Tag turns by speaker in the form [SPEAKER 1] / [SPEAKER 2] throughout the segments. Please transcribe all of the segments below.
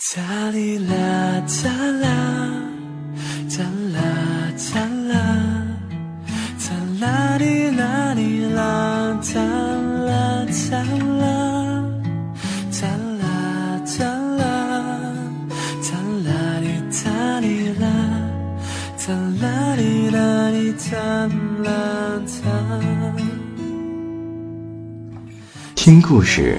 [SPEAKER 1] 哒哩啦哒啦，哒啦哒啦，哒啦哩啦哩啦，哒啦哒啦，哒啦哒啦，哒啦哩哒哩啦，哒啦哩啦哩哒啦哒。
[SPEAKER 2] 听故事，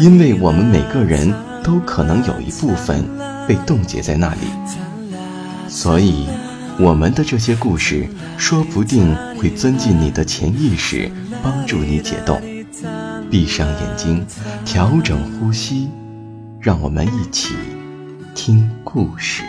[SPEAKER 2] 因为我们每个人都可能有一部分被冻结在那里，所以我们的这些故事说不定会钻进你的潜意识，帮助你解冻。闭上眼睛，调整呼吸，让我们一起听故事。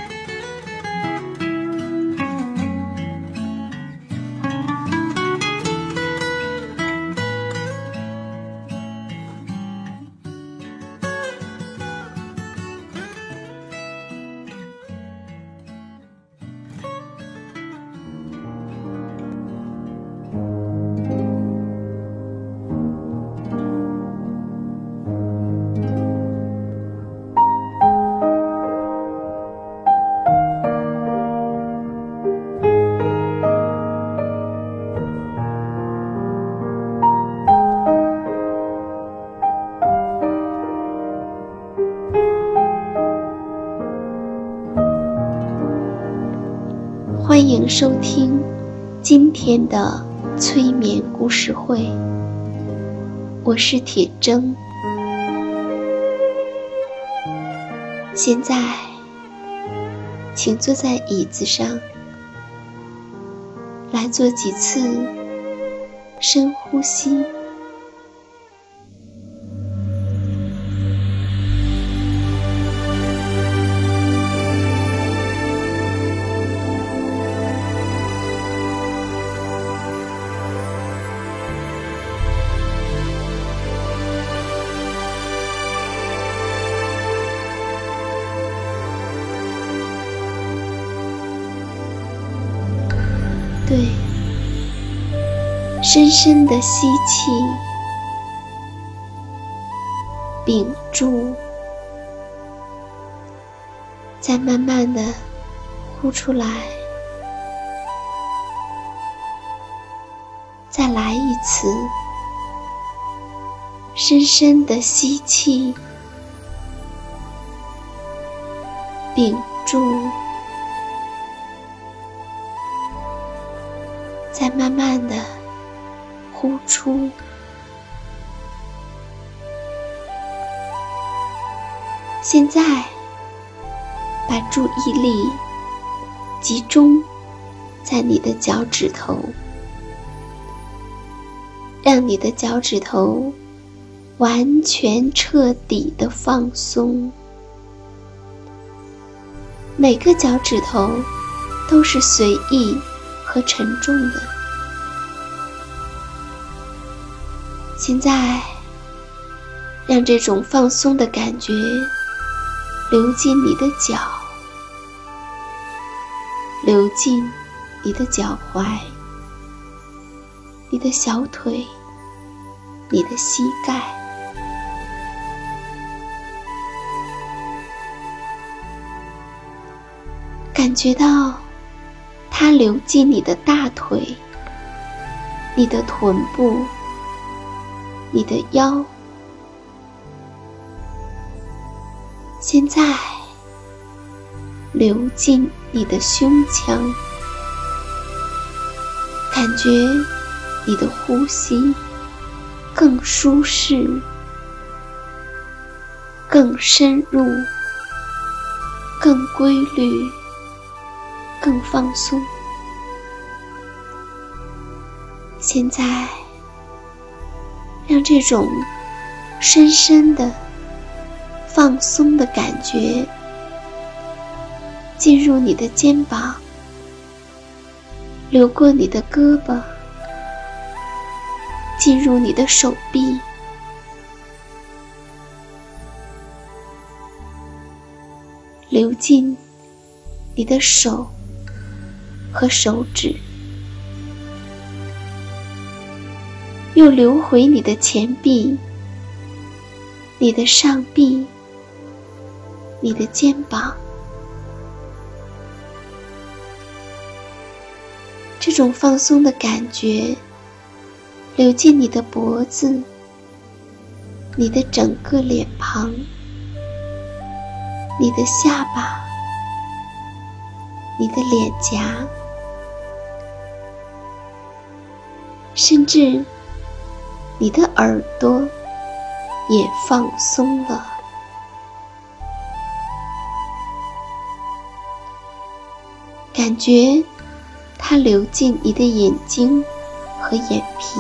[SPEAKER 3] 收听今天的催眠故事会，我是铁铮。现在，请坐在椅子上，来做几次深呼吸。深深的吸气，屏住，再慢慢的呼出来，再来一次，深深的吸气，屏住。再慢慢出。现在，把注意力集中在你的脚趾头，让你的脚趾头完全彻底的放松。每个脚趾头都是随意。和沉重的。现在，让这种放松的感觉流进你的脚，流进你的脚踝、你的小腿、你的膝盖，感觉到。它流进你的大腿、你的臀部、你的腰，现在流进你的胸腔，感觉你的呼吸更舒适、更深入、更规律。更放松。现在，让这种深深的放松的感觉进入你的肩膀，流过你的胳膊，进入你的手臂，流进你的手和手指。又流回你的前臂、你的上臂、你的肩膀，这种放松的感觉流进你的脖子、你的整个脸庞、你的下巴、你的脸颊，甚至。你的耳朵也放松了，感觉它流进你的眼睛和眼皮。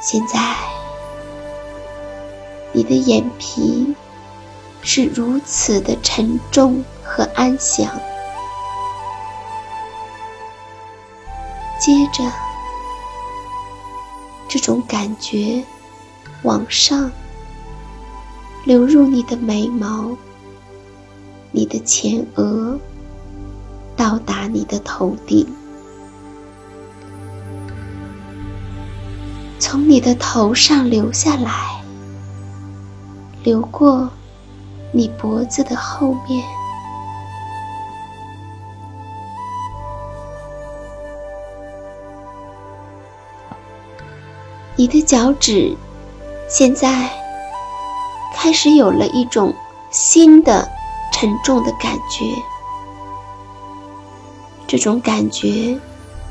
[SPEAKER 3] 现在，你的眼皮是如此的沉重和安详。接着。这种感觉往上流入你的眉毛、你的前额，到达你的头顶，从你的头上流下来，流过你脖子的后面。你的脚趾现在开始有了一种新的沉重的感觉，这种感觉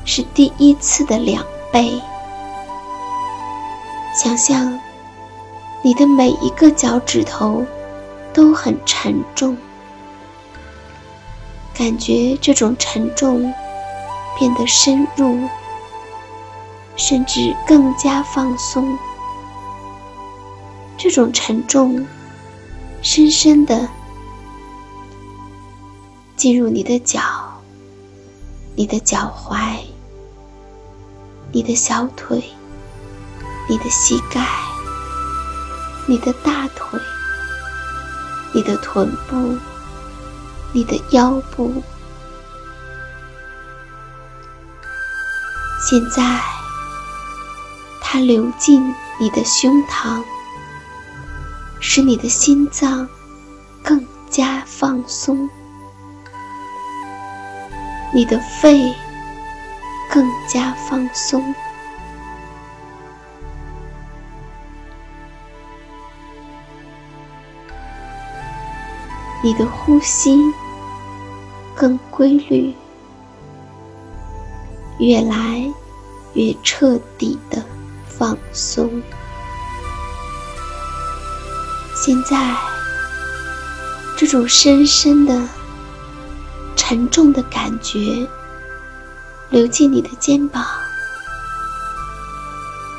[SPEAKER 3] 是第一次的两倍。想象你的每一个脚趾头都很沉重，感觉这种沉重变得深入。甚至更加放松，这种沉重深深的进入你的脚、你的脚踝、你的小腿、你的膝盖、你的大腿、你的臀部、你的腰部。现在。它流进你的胸膛，使你的心脏更加放松，你的肺更加放松，你的呼吸更规律，越来越彻底的。放松。现在，这种深深的、沉重的感觉流进你的肩膀，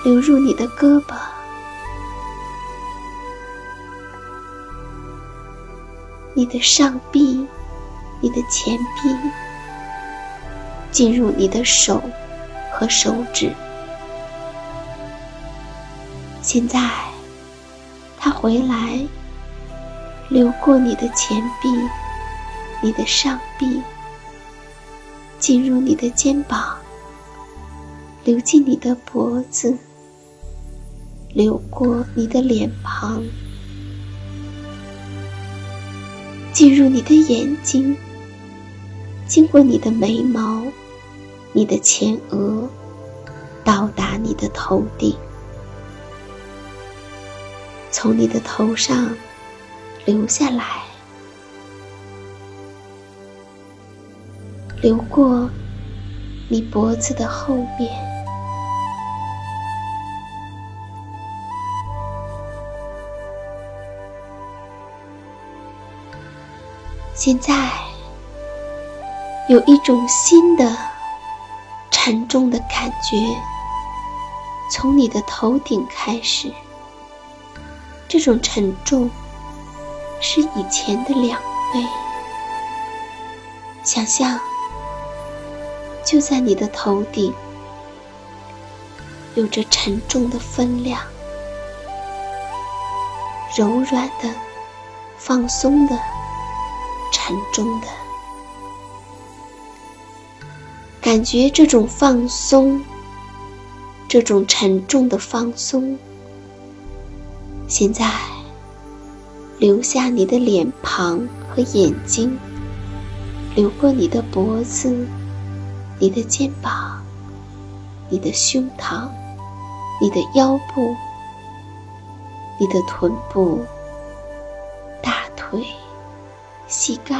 [SPEAKER 3] 流入你的胳膊，你的上臂，你的前臂，进入你的手和手指。现在，它回来，流过你的前臂、你的上臂，进入你的肩膀，流进你的脖子，流过你的脸庞，进入你的眼睛，经过你的眉毛、你的前额，到达你的头顶。从你的头上流下来，流过你脖子的后面。现在有一种新的沉重的感觉，从你的头顶开始。这种沉重是以前的两倍。想象就在你的头顶，有着沉重的分量，柔软的、放松的、沉重的，感觉这种放松。这种沉重的放松，现在留下你的脸庞和眼睛，流过你的脖子、你的肩膀、你的胸膛、你的腰部、你的臀部、大腿、膝盖，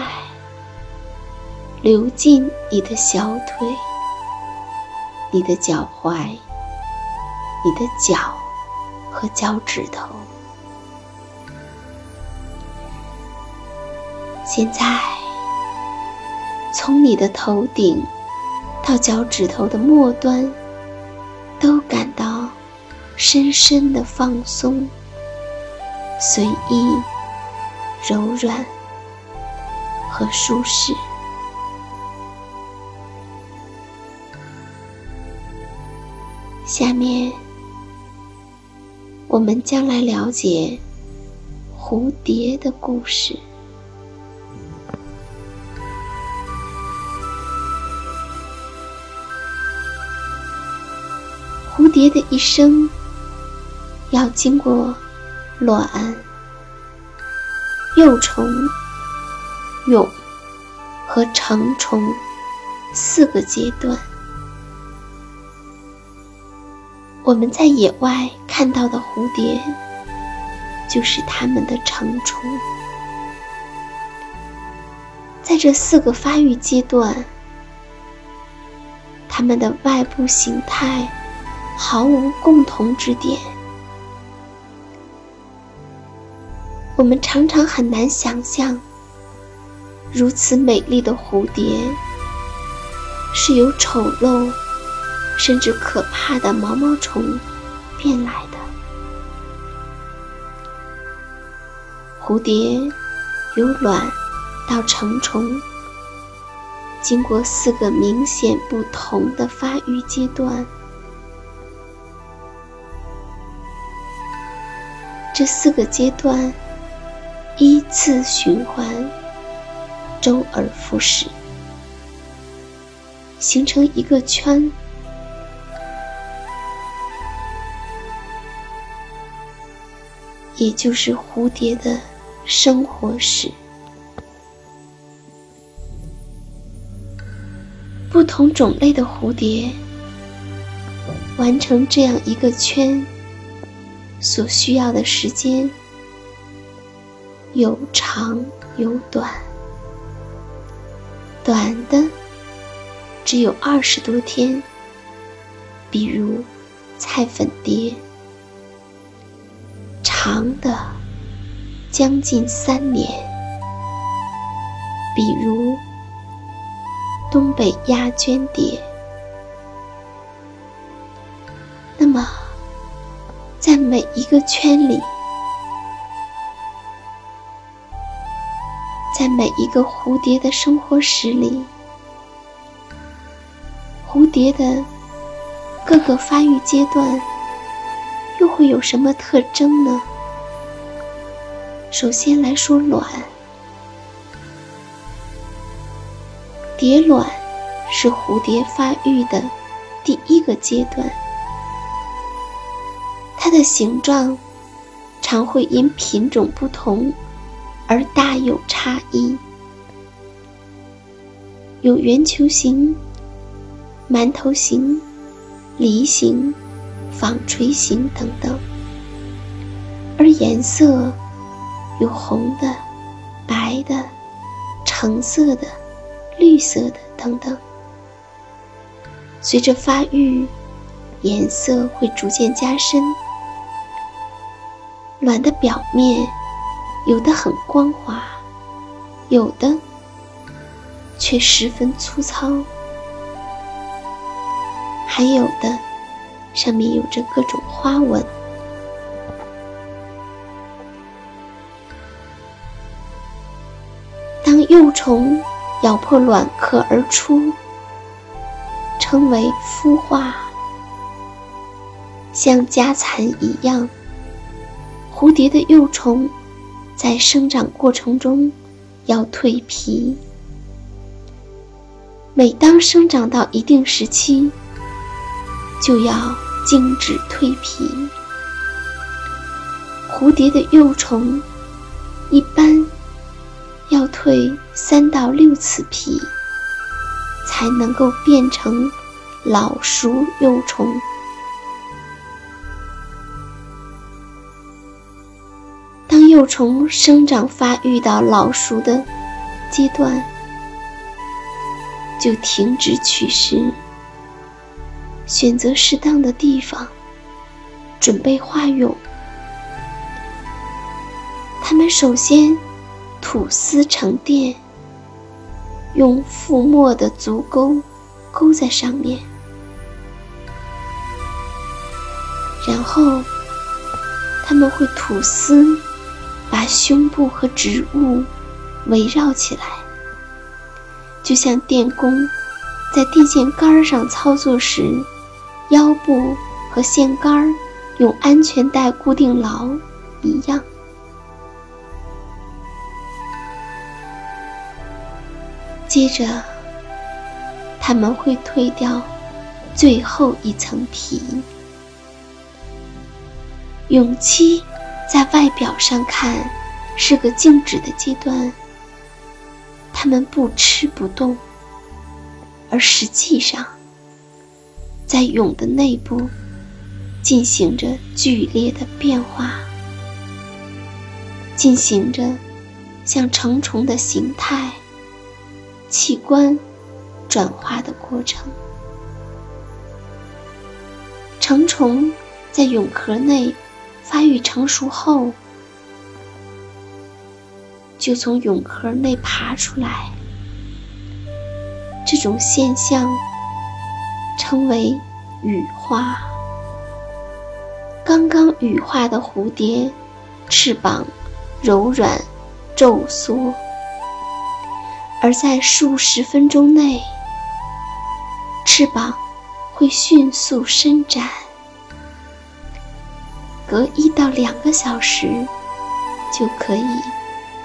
[SPEAKER 3] 流进你的小腿、你的脚踝。你的脚和脚趾头，现在从你的头顶到脚趾头的末端，都感到深深的放松、随意、柔软和舒适。下面。我们将来了解蝴蝶的故事。蝶的一生要经过卵、幼虫、蛹和成虫四个阶段。我们在野外看到的蝴蝶，就是它们的成虫。在这四个发育阶段，它们的外部形态毫无共同之点。我们常常很难想象，如此美丽的蝴蝶是由丑陋。甚至可怕的毛毛虫变来的蝴蝶，由卵到成虫，经过四个明显不同的发育阶段。这四个阶段依次循环，周而复始，形成一个圈。也就是蝴蝶的生活史。不同种类的蝴蝶完成这样一个圈所需要的时间有长有短，短的只有二十多天，比如菜粉蝶。长的将近三年，比如东北鸦鹃蝶。个圈里，在每一个蝴蝶的生活史里，蝴蝶的各个发育阶段又会有什么特征呢？首先来说卵，蝶卵是蝴蝶发育的第一个阶段，它的形状常会因品种不同而大有差异，有圆球形、馒头形、梨形、纺锤形等等，而颜色。有红的、白的、橙色的、绿色的等等。随着发育，颜色会逐渐加深。卵的表面有的很光滑有的却十分粗糙。还有的上面有着各种花纹。当幼虫咬破卵壳而出称为孵化像家蚕一样蝴蝶的幼虫在生长过程中要蜕皮。每当生长到一定时期，就要静止蜕皮。蝴蝶的幼虫一般要蜕三到六次皮，才能够变成老熟幼虫。幼虫生长发育到老熟的阶段。就停止取食，选择适当的地方，准备化蛹。它们首先吐丝成垫，用覆没的足钩勾在上面，然后它们会吐丝，把胸部和植物围绕起来。就像电工在电线杆上操作时，腰部和线杆用安全带固定牢一样。接着，他们会褪掉最后一层皮。蛹期在外表上看是个静止的阶段。它们不吃不动，而实际上，在蛹的内部进行着剧烈的变化，进行着像成虫的形态、器官转化的过程。成虫在蛹壳内发育成熟后。就从蛹壳内爬出来，这种现象称为羽化。刚刚羽化的蝴蝶，翅膀柔软皱缩，而在数十分钟内，翅膀会迅速伸展，隔一到两个小时就可以。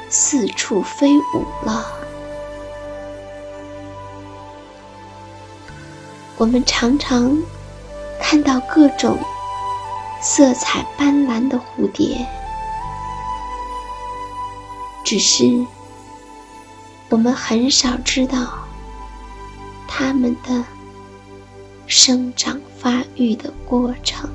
[SPEAKER 3] 四处飞舞了。我们常常看到各种色彩斑斓的蝴蝶，只是我们很少知道它们的生长发育的过程。